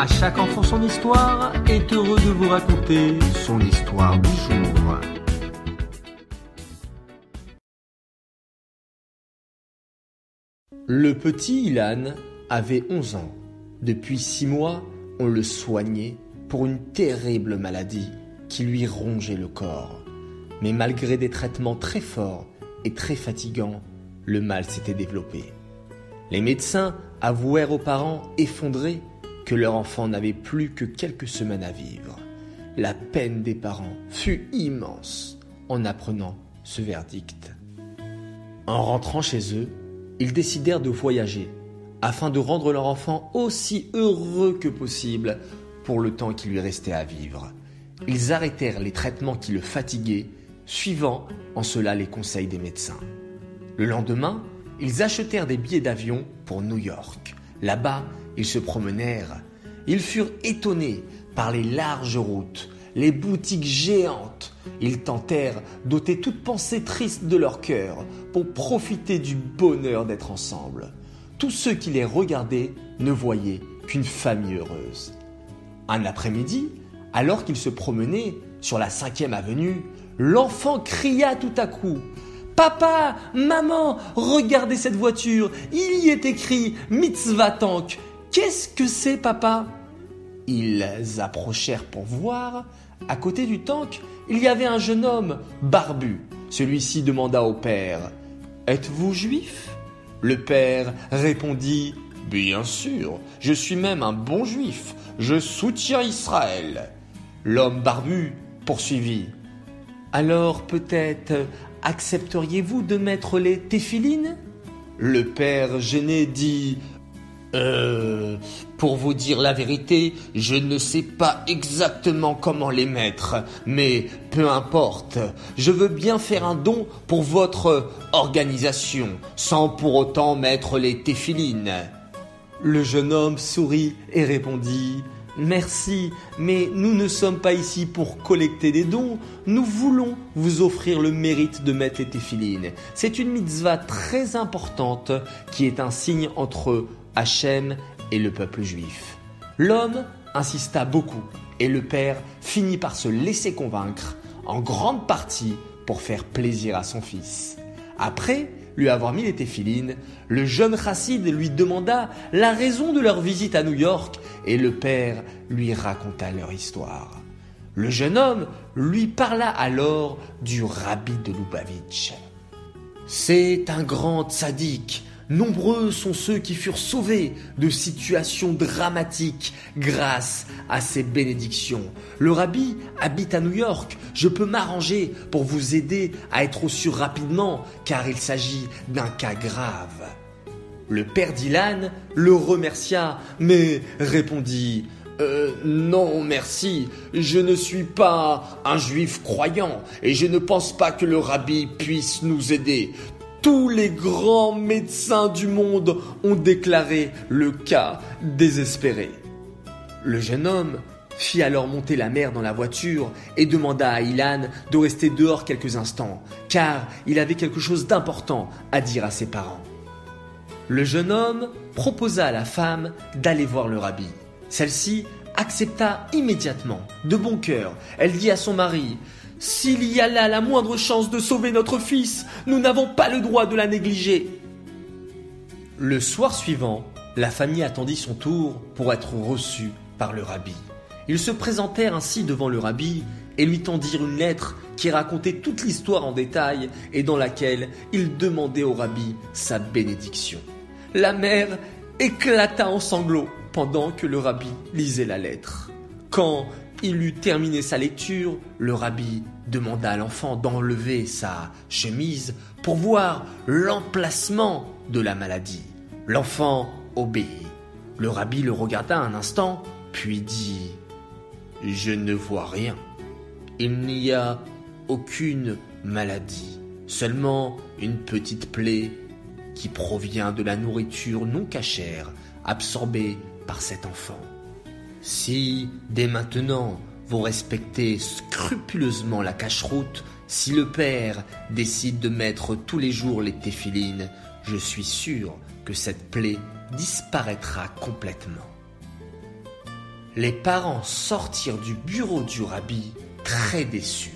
À chaque enfant son histoire est heureux de vous raconter son histoire du jour. Le petit Ilan avait 11 ans. Depuis six mois, on le soignait pour une terrible maladie qui lui rongeait le corps. Mais malgré des traitements très forts et très fatigants, le mal s'était développé. Les médecins avouèrent aux parents effondrés que leur enfant n'avait plus que quelques semaines à vivre. La peine des parents fut immense en apprenant ce verdict. En rentrant chez eux, ils décidèrent de voyager afin de rendre leur enfant aussi heureux que possible pour le temps qui lui restait à vivre. Ils arrêtèrent les traitements qui le fatiguaient, suivant en cela les conseils des médecins. Le lendemain, ils achetèrent des billets d'avion pour New York. Là-bas, ils se promenèrent. Ils furent étonnés par les larges routes, les boutiques géantes. Ils tentèrent d'ôter toute pensée triste de leur cœur pour profiter du bonheur d'être ensemble. Tous ceux qui les regardaient ne voyaient qu'une famille heureuse. Un après-midi, alors qu'ils se promenaient sur la cinquième avenue, l'enfant cria tout à coup Papa, maman, regardez cette voiture, il y est écrit Mitzvah Tank. Qu'est-ce que c'est, papa? Ils approchèrent pour voir. À côté du tank, il y avait un jeune homme, barbu. Celui-ci demanda au père Êtes-vous juif? Le père répondit Bien sûr, je suis même un bon juif, je soutiens Israël. L'homme barbu poursuivit. Alors peut-être accepteriez-vous de mettre les téphilines? Le père gêné dit euh, pour vous dire la vérité, je ne sais pas exactement comment les mettre, mais peu importe, je veux bien faire un don pour votre organisation, sans pour autant mettre les téphilines. Le jeune homme sourit et répondit Merci, mais nous ne sommes pas ici pour collecter des dons. Nous voulons vous offrir le mérite de mettre les téphilines. C'est une mitzvah très importante qui est un signe entre Hachem et le peuple juif. L'homme insista beaucoup et le père finit par se laisser convaincre, en grande partie pour faire plaisir à son fils. Après lui avoir mis les téphilines, le jeune chassid lui demanda la raison de leur visite à New York et le père lui raconta leur histoire. Le jeune homme lui parla alors du rabbi de Lubavitch. C'est un grand sadique Nombreux sont ceux qui furent sauvés de situations dramatiques grâce à ces bénédictions. Le rabbi habite à New York. Je peux m'arranger pour vous aider à être au sûr rapidement car il s'agit d'un cas grave. Le père Dylan le remercia, mais répondit euh, non, merci. Je ne suis pas un juif croyant et je ne pense pas que le rabbi puisse nous aider. Tous les grands médecins du monde ont déclaré le cas désespéré. Le jeune homme fit alors monter la mère dans la voiture et demanda à Ilan de rester dehors quelques instants, car il avait quelque chose d'important à dire à ses parents. Le jeune homme proposa à la femme d'aller voir le rabbi. Celle-ci accepta immédiatement, de bon cœur. Elle dit à son mari s'il y a là la moindre chance de sauver notre fils, nous n'avons pas le droit de la négliger. Le soir suivant, la famille attendit son tour pour être reçue par le rabbi. Ils se présentèrent ainsi devant le rabbi et lui tendirent une lettre qui racontait toute l'histoire en détail et dans laquelle il demandait au rabbi sa bénédiction. La mère éclata en sanglots pendant que le rabbi lisait la lettre. Quand il eut terminé sa lecture, le rabbi demanda à l'enfant d'enlever sa chemise pour voir l'emplacement de la maladie. L'enfant obéit. Le rabbi le regarda un instant, puis dit ⁇ Je ne vois rien. Il n'y a aucune maladie, seulement une petite plaie qui provient de la nourriture non cachère absorbée par cet enfant. Si, dès maintenant, vous respectez scrupuleusement la cache-route, si le père décide de mettre tous les jours les téphilines, je suis sûr que cette plaie disparaîtra complètement. Les parents sortirent du bureau du rabbi très déçus.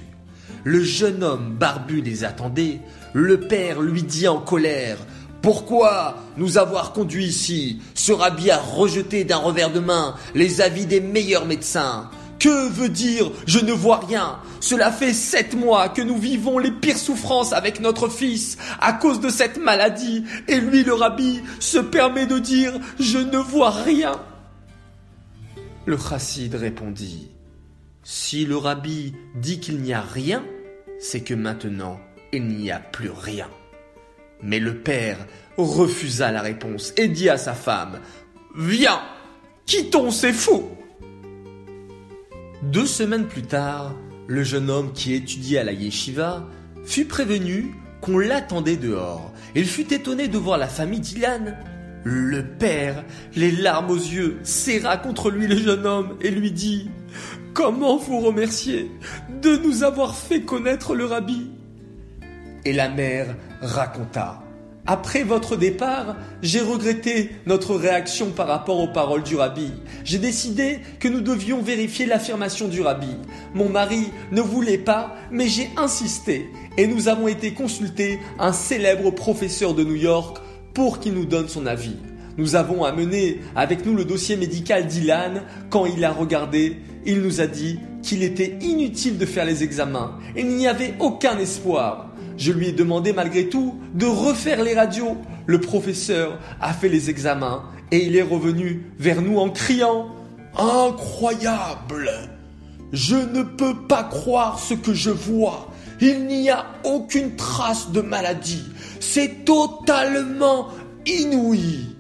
Le jeune homme barbu les attendait. Le père lui dit en colère pourquoi nous avoir conduits ici? Ce rabbi a rejeté d'un revers de main les avis des meilleurs médecins. Que veut dire je ne vois rien Cela fait sept mois que nous vivons les pires souffrances avec notre fils à cause de cette maladie, et lui le rabbi se permet de dire je ne vois rien. Le chassid répondit Si le rabbi dit qu'il n'y a rien, c'est que maintenant il n'y a plus rien. Mais le père refusa la réponse et dit à sa femme Viens, quittons ces fous deux semaines plus tard, le jeune homme qui étudiait à la yeshiva fut prévenu qu'on l'attendait dehors. Il fut étonné de voir la famille d'Ilan. Le père, les larmes aux yeux, serra contre lui le jeune homme et lui dit Comment vous remercier de nous avoir fait connaître le rabbi? Et la mère raconta après votre départ, j'ai regretté notre réaction par rapport aux paroles du rabbi. J'ai décidé que nous devions vérifier l'affirmation du rabbi. Mon mari ne voulait pas, mais j'ai insisté et nous avons été consulter un célèbre professeur de New York pour qu'il nous donne son avis. Nous avons amené avec nous le dossier médical d'Ilan. Quand il a regardé, il nous a dit qu'il était inutile de faire les examens. Il n'y avait aucun espoir. Je lui ai demandé malgré tout de refaire les radios. Le professeur a fait les examens et il est revenu vers nous en criant ⁇ Incroyable Je ne peux pas croire ce que je vois. Il n'y a aucune trace de maladie. C'est totalement inouï.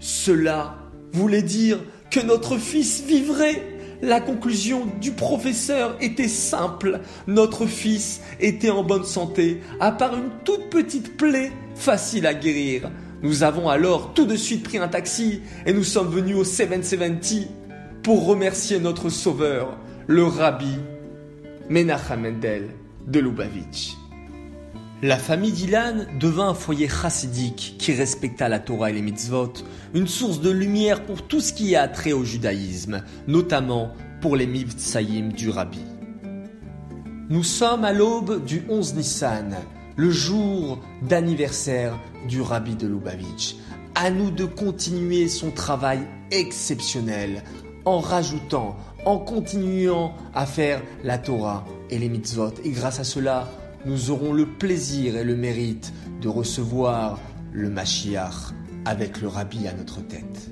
Cela voulait dire que notre fils vivrait la conclusion du professeur était simple. Notre fils était en bonne santé, à part une toute petite plaie facile à guérir. Nous avons alors tout de suite pris un taxi et nous sommes venus au 770 pour remercier notre sauveur, le rabbi Menachem Mendel de Lubavitch. La famille d'Ilan devint un foyer chassidique qui respecta la Torah et les mitzvot, une source de lumière pour tout ce qui a trait au judaïsme, notamment pour les mitzvahim du rabbi. Nous sommes à l'aube du 11 Nissan, le jour d'anniversaire du rabbi de Lubavitch. À nous de continuer son travail exceptionnel en rajoutant, en continuant à faire la Torah et les mitzvot. Et grâce à cela, nous aurons le plaisir et le mérite de recevoir le Mashiach avec le Rabbi à notre tête.